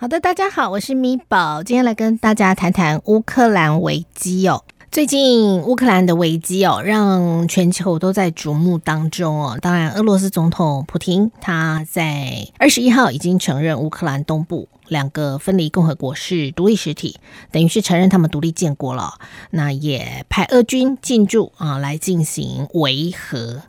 好的，大家好，我是米宝，今天来跟大家谈谈乌克兰危机哦。最近乌克兰的危机哦，让全球都在瞩目当中哦。当然，俄罗斯总统普京他在二十一号已经承认乌克兰东部两个分离共和国是独立实体，等于是承认他们独立建国了。那也派俄军进驻啊，来进行维和。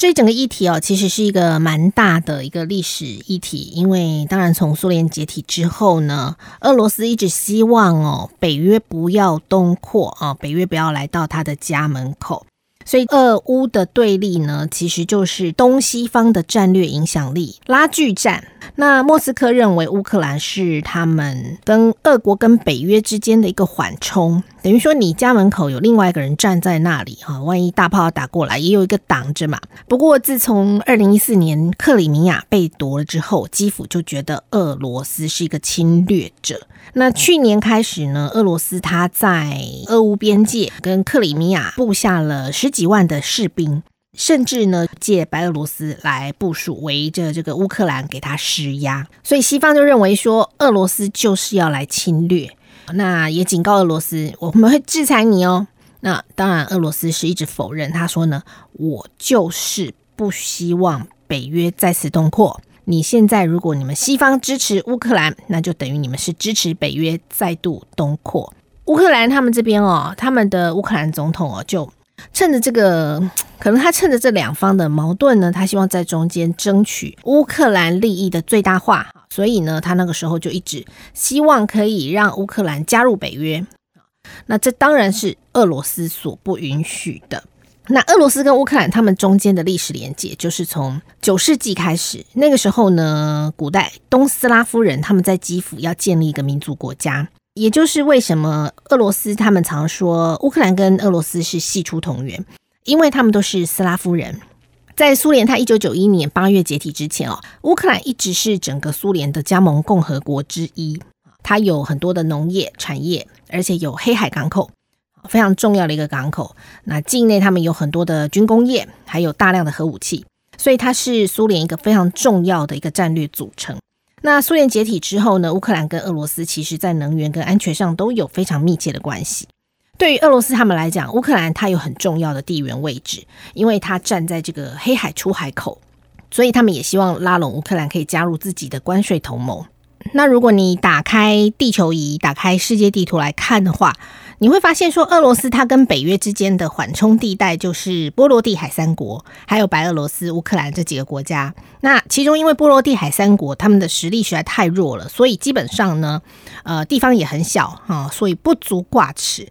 这整个议题哦，其实是一个蛮大的一个历史议题，因为当然从苏联解体之后呢，俄罗斯一直希望哦，北约不要东扩啊，北约不要来到他的家门口，所以俄乌的对立呢，其实就是东西方的战略影响力拉锯战。那莫斯科认为乌克兰是他们跟俄国跟北约之间的一个缓冲，等于说你家门口有另外一个人站在那里哈，万一大炮打过来，也有一个挡着嘛。不过自从二零一四年克里米亚被夺了之后，基辅就觉得俄罗斯是一个侵略者。那去年开始呢，俄罗斯他在俄乌边界跟克里米亚布下了十几万的士兵。甚至呢，借白俄罗斯来部署，围着这个乌克兰给他施压，所以西方就认为说，俄罗斯就是要来侵略，那也警告俄罗斯，我们会制裁你哦。那当然，俄罗斯是一直否认，他说呢，我就是不希望北约再次东扩。你现在如果你们西方支持乌克兰，那就等于你们是支持北约再度东扩。乌克兰他们这边哦，他们的乌克兰总统哦就。趁着这个，可能他趁着这两方的矛盾呢，他希望在中间争取乌克兰利益的最大化，所以呢，他那个时候就一直希望可以让乌克兰加入北约。那这当然是俄罗斯所不允许的。那俄罗斯跟乌克兰他们中间的历史连接，就是从九世纪开始，那个时候呢，古代东斯拉夫人他们在基辅要建立一个民族国家。也就是为什么俄罗斯他们常说乌克兰跟俄罗斯是系出同源，因为他们都是斯拉夫人。在苏联它一九九一年八月解体之前哦，乌克兰一直是整个苏联的加盟共和国之一。它有很多的农业产业，而且有黑海港口，非常重要的一个港口。那境内他们有很多的军工业，还有大量的核武器，所以它是苏联一个非常重要的一个战略组成。那苏联解体之后呢？乌克兰跟俄罗斯其实在能源跟安全上都有非常密切的关系。对于俄罗斯他们来讲，乌克兰它有很重要的地缘位置，因为它站在这个黑海出海口，所以他们也希望拉拢乌克兰可以加入自己的关税同盟。那如果你打开地球仪，打开世界地图来看的话，你会发现说，俄罗斯它跟北约之间的缓冲地带就是波罗的海三国，还有白俄罗斯、乌克兰这几个国家。那其中因为波罗的海三国他们的实力实在太弱了，所以基本上呢，呃，地方也很小啊，所以不足挂齿。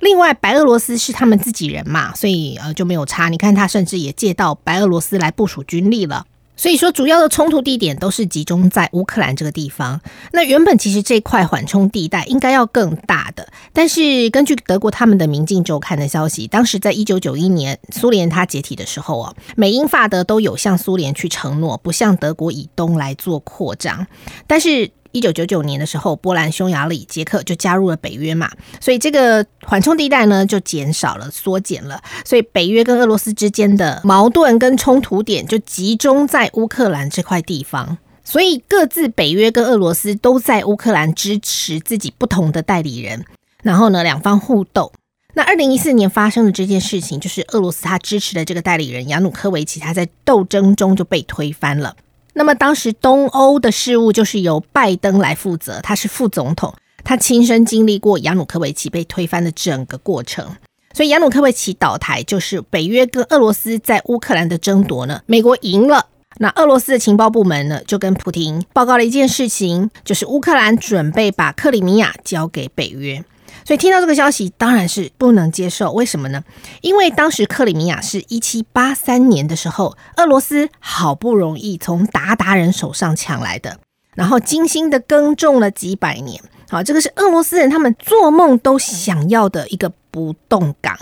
另外，白俄罗斯是他们自己人嘛，所以呃就没有差。你看，他甚至也借到白俄罗斯来部署军力了。所以说，主要的冲突地点都是集中在乌克兰这个地方。那原本其实这块缓冲地带应该要更大的，但是根据德国他们的《明镜周刊》的消息，当时在一九九一年苏联它解体的时候啊，美英法德都有向苏联去承诺，不向德国以东来做扩张，但是。一九九九年的时候，波兰、匈牙利、捷克就加入了北约嘛，所以这个缓冲地带呢就减少了、缩减了，所以北约跟俄罗斯之间的矛盾跟冲突点就集中在乌克兰这块地方，所以各自北约跟俄罗斯都在乌克兰支持自己不同的代理人，然后呢两方互斗。那二零一四年发生的这件事情，就是俄罗斯他支持的这个代理人亚努科维奇，他在斗争中就被推翻了。那么当时东欧的事务就是由拜登来负责，他是副总统，他亲身经历过亚努科维奇被推翻的整个过程，所以亚努科维奇倒台就是北约跟俄罗斯在乌克兰的争夺呢，美国赢了，那俄罗斯的情报部门呢就跟普廷报告了一件事情，就是乌克兰准备把克里米亚交给北约。所以听到这个消息，当然是不能接受。为什么呢？因为当时克里米亚是一七八三年的时候，俄罗斯好不容易从鞑靼人手上抢来的，然后精心的耕种了几百年。好，这个是俄罗斯人他们做梦都想要的一个不动港。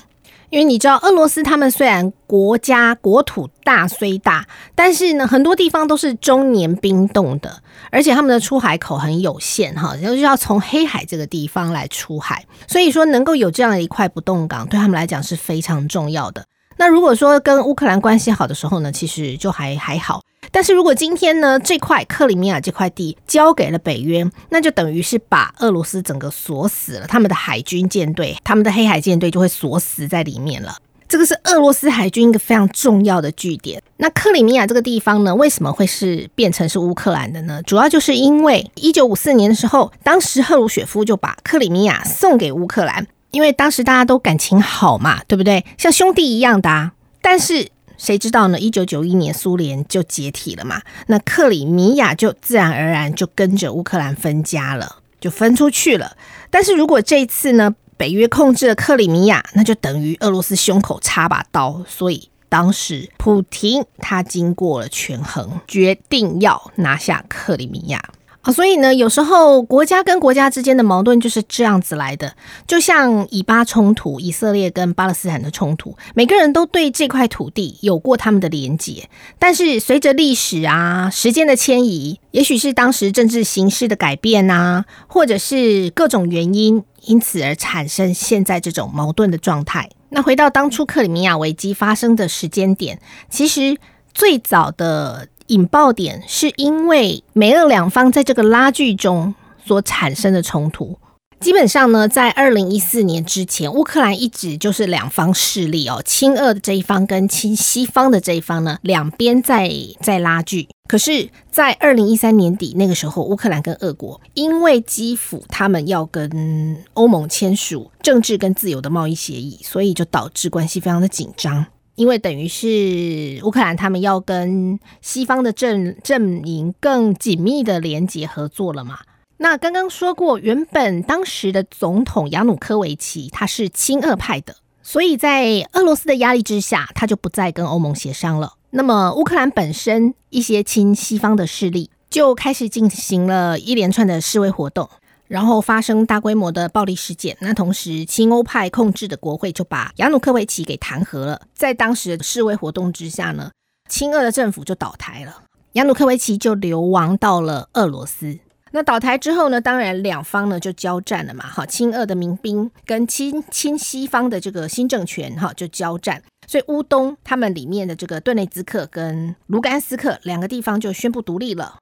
因为你知道，俄罗斯他们虽然国家国土大虽大，但是呢，很多地方都是终年冰冻的，而且他们的出海口很有限，哈，就是要从黑海这个地方来出海。所以说，能够有这样的一块不动港，对他们来讲是非常重要的。那如果说跟乌克兰关系好的时候呢，其实就还还好。但是如果今天呢，这块克里米亚这块地交给了北约，那就等于是把俄罗斯整个锁死了，他们的海军舰队，他们的黑海舰队就会锁死在里面了。这个是俄罗斯海军一个非常重要的据点。那克里米亚这个地方呢，为什么会是变成是乌克兰的呢？主要就是因为一九五四年的时候，当时赫鲁雪夫就把克里米亚送给乌克兰，因为当时大家都感情好嘛，对不对？像兄弟一样的。但是谁知道呢？一九九一年苏联就解体了嘛，那克里米亚就自然而然就跟着乌克兰分家了，就分出去了。但是如果这次呢？北约控制了克里米亚，那就等于俄罗斯胸口插把刀。所以当时普京他经过了权衡，决定要拿下克里米亚。啊所以呢，有时候国家跟国家之间的矛盾就是这样子来的。就像以巴冲突，以色列跟巴勒斯坦的冲突，每个人都对这块土地有过他们的连结。但是随着历史啊、时间的迁移，也许是当时政治形势的改变啊，或者是各种原因，因此而产生现在这种矛盾的状态。那回到当初克里米亚危机发生的时间点，其实最早的。引爆点是因为美俄两方在这个拉锯中所产生的冲突。基本上呢，在二零一四年之前，乌克兰一直就是两方势力哦，亲俄的这一方跟亲西方的这一方呢，两边在在拉锯。可是，在二零一三年底那个时候，乌克兰跟俄国因为基辅他们要跟欧盟签署政治跟自由的贸易协议，所以就导致关系非常的紧张。因为等于是乌克兰他们要跟西方的阵阵营更紧密的连结合作了嘛？那刚刚说过，原本当时的总统亚努科维奇他是亲俄派的，所以在俄罗斯的压力之下，他就不再跟欧盟协商了。那么乌克兰本身一些亲西方的势力就开始进行了一连串的示威活动。然后发生大规模的暴力事件，那同时亲欧派控制的国会就把亚努科维奇给弹劾了。在当时的示威活动之下呢，亲俄的政府就倒台了，亚努科维奇就流亡到了俄罗斯。那倒台之后呢，当然两方呢就交战了嘛，哈，亲俄的民兵跟亲亲西方的这个新政权哈就交战，所以乌东他们里面的这个顿内兹克跟卢甘斯克两个地方就宣布独立了。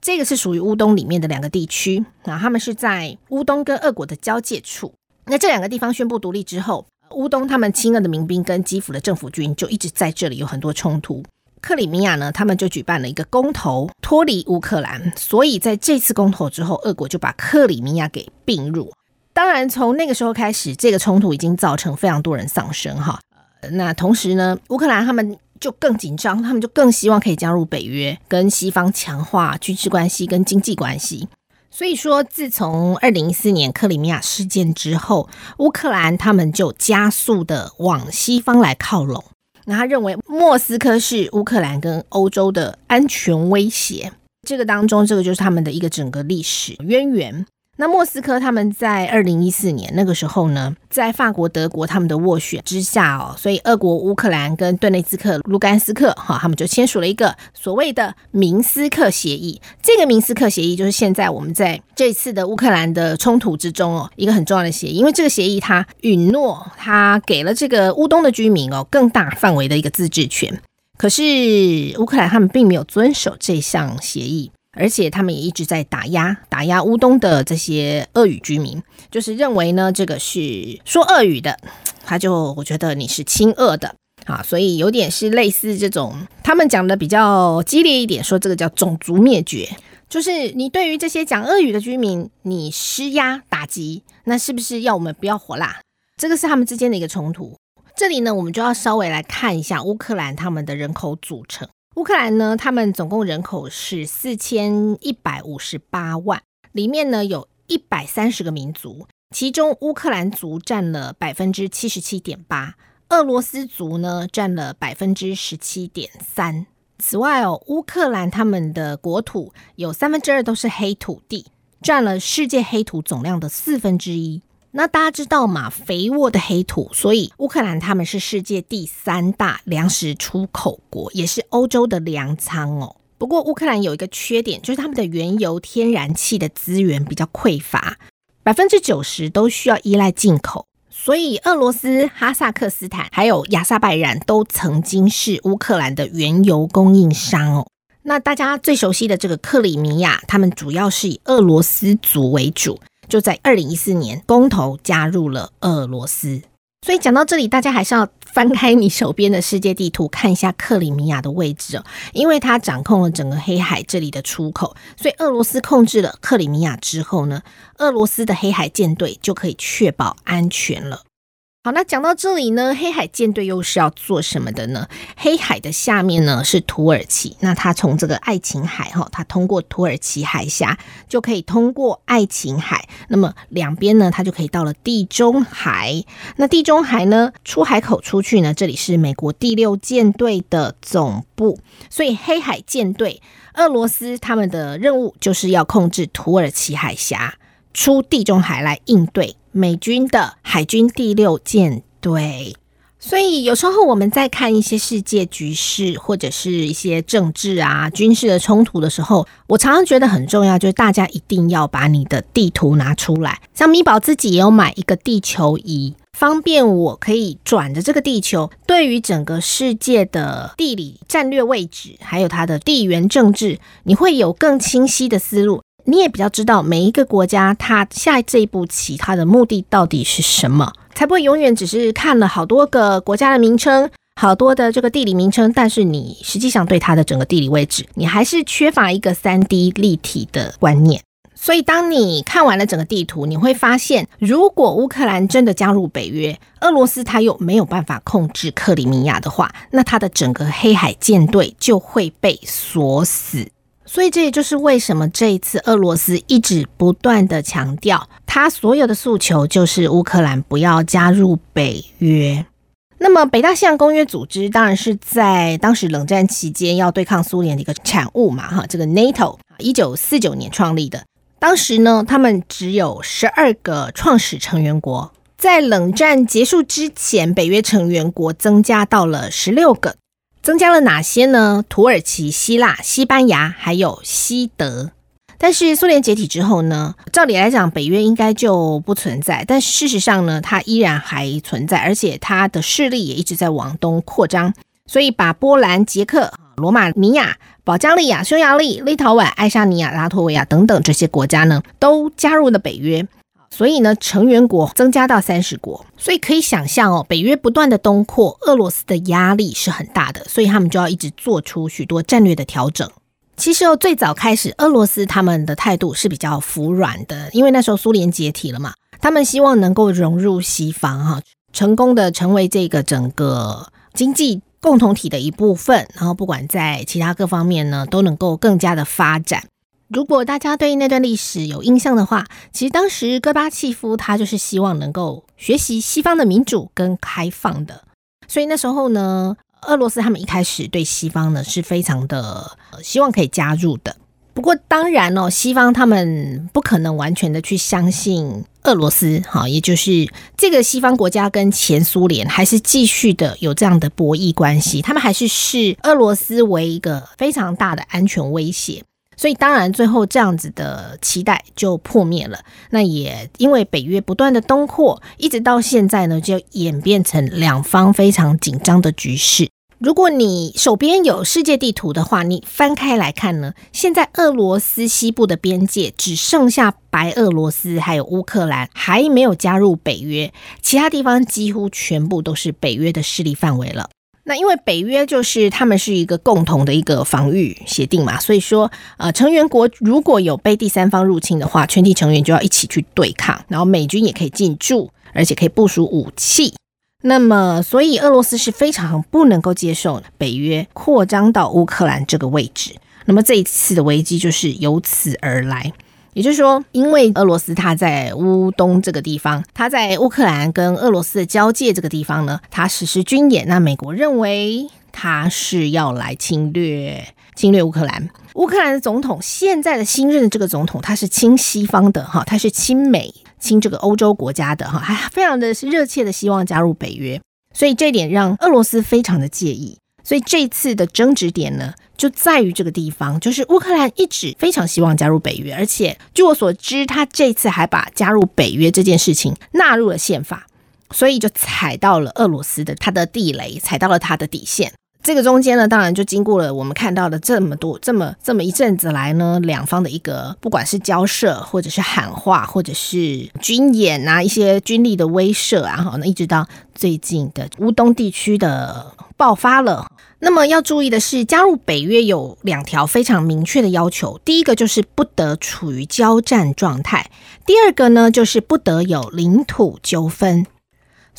这个是属于乌东里面的两个地区啊，他们是在乌东跟俄国的交界处。那这两个地方宣布独立之后，乌东他们亲俄的民兵跟基辅的政府军就一直在这里有很多冲突。克里米亚呢，他们就举办了一个公投，脱离乌克兰。所以在这次公投之后，俄国就把克里米亚给并入。当然，从那个时候开始，这个冲突已经造成非常多人丧生哈。那同时呢，乌克兰他们。就更紧张，他们就更希望可以加入北约，跟西方强化军事关系跟经济关系。所以说，自从二零一四年克里米亚事件之后，乌克兰他们就加速的往西方来靠拢。那他认为莫斯科是乌克兰跟欧洲的安全威胁。这个当中，这个就是他们的一个整个历史渊源。那莫斯科他们在二零一四年那个时候呢，在法国、德国他们的斡旋之下哦，所以俄国、乌克兰跟顿内兹克、卢甘斯克哈，他们就签署了一个所谓的明斯克协议。这个明斯克协议就是现在我们在这次的乌克兰的冲突之中哦，一个很重要的协议，因为这个协议它允诺，它给了这个乌东的居民哦更大范围的一个自治权。可是乌克兰他们并没有遵守这项协议。而且他们也一直在打压打压乌东的这些俄语居民，就是认为呢，这个是说俄语的，他就我觉得你是亲俄的啊，所以有点是类似这种，他们讲的比较激烈一点，说这个叫种族灭绝，就是你对于这些讲俄语的居民，你施压打击，那是不是要我们不要活啦？这个是他们之间的一个冲突。这里呢，我们就要稍微来看一下乌克兰他们的人口组成。乌克兰呢，他们总共人口是四千一百五十八万，里面呢有一百三十个民族，其中乌克兰族占了百分之七十七点八，俄罗斯族呢占了百分之十七点三。此外哦，乌克兰他们的国土有三分之二都是黑土地，占了世界黑土总量的四分之一。那大家知道嘛？肥沃的黑土，所以乌克兰他们是世界第三大粮食出口国，也是欧洲的粮仓哦。不过乌克兰有一个缺点，就是他们的原油、天然气的资源比较匮乏，百分之九十都需要依赖进口。所以俄罗斯、哈萨克斯坦还有亚萨拜然都曾经是乌克兰的原油供应商哦。那大家最熟悉的这个克里米亚，他们主要是以俄罗斯族为主，就在二零一四年公投加入了俄罗斯。所以讲到这里，大家还是要翻开你手边的世界地图，看一下克里米亚的位置哦，因为它掌控了整个黑海这里的出口，所以俄罗斯控制了克里米亚之后呢，俄罗斯的黑海舰队就可以确保安全了。好，那讲到这里呢，黑海舰队又是要做什么的呢？黑海的下面呢是土耳其，那它从这个爱琴海哈，它通过土耳其海峡就可以通过爱琴海，那么两边呢，它就可以到了地中海。那地中海呢，出海口出去呢，这里是美国第六舰队的总部，所以黑海舰队，俄罗斯他们的任务就是要控制土耳其海峡。出地中海来应对美军的海军第六舰队，所以有时候我们在看一些世界局势或者是一些政治啊、军事的冲突的时候，我常常觉得很重要，就是大家一定要把你的地图拿出来。像米宝自己也有买一个地球仪，方便我可以转着这个地球，对于整个世界的地理战略位置，还有它的地缘政治，你会有更清晰的思路。你也比较知道每一个国家它下这一步棋它的目的到底是什么，才不会永远只是看了好多个国家的名称，好多的这个地理名称，但是你实际上对它的整个地理位置，你还是缺乏一个三 D 立体的观念。所以当你看完了整个地图，你会发现，如果乌克兰真的加入北约，俄罗斯它又没有办法控制克里米亚的话，那它的整个黑海舰队就会被锁死。所以这也就是为什么这一次俄罗斯一直不断的强调，他所有的诉求就是乌克兰不要加入北约。那么北大西洋公约组织当然是在当时冷战期间要对抗苏联的一个产物嘛，哈，这个 NATO 一九四九年创立的，当时呢他们只有十二个创始成员国，在冷战结束之前，北约成员国增加到了十六个。增加了哪些呢？土耳其、希腊、西班牙，还有西德。但是苏联解体之后呢？照理来讲，北约应该就不存在。但事实上呢，它依然还存在，而且它的势力也一直在往东扩张。所以把波兰、捷克、罗马尼亚、保加利亚、匈牙利、立陶宛、爱沙尼亚、拉脱维亚等等这些国家呢，都加入了北约。所以呢，成员国增加到三十国，所以可以想象哦，北约不断的东扩，俄罗斯的压力是很大的，所以他们就要一直做出许多战略的调整。其实哦，最早开始，俄罗斯他们的态度是比较服软的，因为那时候苏联解体了嘛，他们希望能够融入西方哈，成功的成为这个整个经济共同体的一部分，然后不管在其他各方面呢，都能够更加的发展。如果大家对那段历史有印象的话，其实当时戈巴契夫他就是希望能够学习西方的民主跟开放的，所以那时候呢，俄罗斯他们一开始对西方呢是非常的希望可以加入的。不过当然哦，西方他们不可能完全的去相信俄罗斯，哈，也就是这个西方国家跟前苏联还是继续的有这样的博弈关系，他们还是视俄罗斯为一个非常大的安全威胁。所以当然，最后这样子的期待就破灭了。那也因为北约不断的东扩，一直到现在呢，就演变成两方非常紧张的局势。如果你手边有世界地图的话，你翻开来看呢，现在俄罗斯西部的边界只剩下白俄罗斯还有乌克兰还没有加入北约，其他地方几乎全部都是北约的势力范围了。那因为北约就是他们是一个共同的一个防御协定嘛，所以说呃成员国如果有被第三方入侵的话，全体成员就要一起去对抗，然后美军也可以进驻，而且可以部署武器。那么所以俄罗斯是非常不能够接受北约扩张到乌克兰这个位置。那么这一次的危机就是由此而来。也就是说，因为俄罗斯它在乌东这个地方，它在乌克兰跟俄罗斯的交界这个地方呢，它实施军演。那美国认为它是要来侵略侵略乌克兰。乌克兰的总统现在的新任的这个总统，他是亲西方的哈，他是亲美亲这个欧洲国家的哈，还非常的热切的希望加入北约。所以这点让俄罗斯非常的介意。所以这次的争执点呢？就在于这个地方，就是乌克兰一直非常希望加入北约，而且据我所知，他这次还把加入北约这件事情纳入了宪法。所以就踩到了俄罗斯的他的地雷，踩到了他的底线。这个中间呢，当然就经过了我们看到的这么多、这么这么一阵子来呢，两方的一个不管是交涉，或者是喊话，或者是军演啊，一些军力的威慑啊，哈，那一直到最近的乌东地区的爆发了。那么要注意的是，加入北约有两条非常明确的要求，第一个就是不得处于交战状态，第二个呢就是不得有领土纠纷。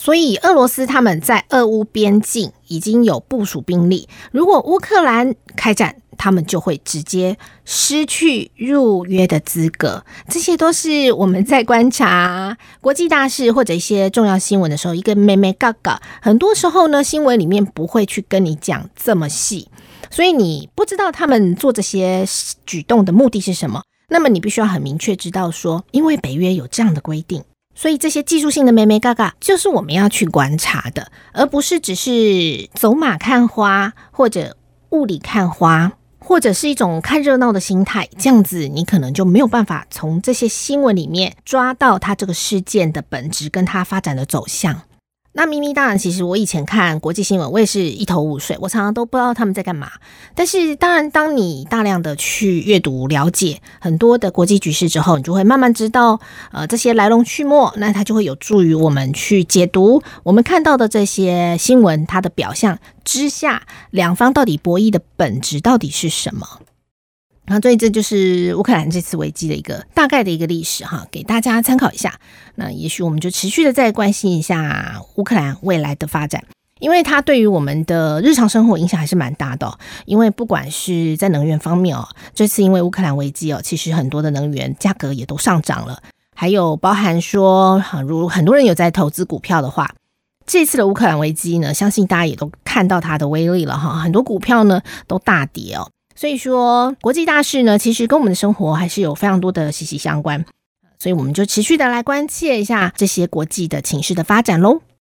所以，俄罗斯他们在俄乌边境已经有部署兵力。如果乌克兰开战，他们就会直接失去入约的资格。这些都是我们在观察国际大事或者一些重要新闻的时候，一个妹妹嘎嘎。很多时候呢，新闻里面不会去跟你讲这么细，所以你不知道他们做这些举动的目的是什么。那么，你必须要很明确知道说，因为北约有这样的规定。所以这些技术性的美美嘎嘎，就是我们要去观察的，而不是只是走马看花，或者雾里看花，或者是一种看热闹的心态。这样子，你可能就没有办法从这些新闻里面抓到它这个事件的本质跟它发展的走向。那咪咪当然，其实我以前看国际新闻，我也是一头雾水，我常常都不知道他们在干嘛。但是当然，当你大量的去阅读、了解很多的国际局势之后，你就会慢慢知道，呃，这些来龙去脉，那它就会有助于我们去解读我们看到的这些新闻，它的表象之下，两方到底博弈的本质到底是什么。那所以这就是乌克兰这次危机的一个大概的一个历史哈，给大家参考一下。那也许我们就持续的再关心一下乌克兰未来的发展，因为它对于我们的日常生活影响还是蛮大的。因为不管是在能源方面哦，这次因为乌克兰危机哦，其实很多的能源价格也都上涨了。还有包含说，如很多人有在投资股票的话，这次的乌克兰危机呢，相信大家也都看到它的威力了哈，很多股票呢都大跌哦。所以说，国际大事呢，其实跟我们的生活还是有非常多的息息相关，所以我们就持续的来关切一下这些国际的情势的发展喽。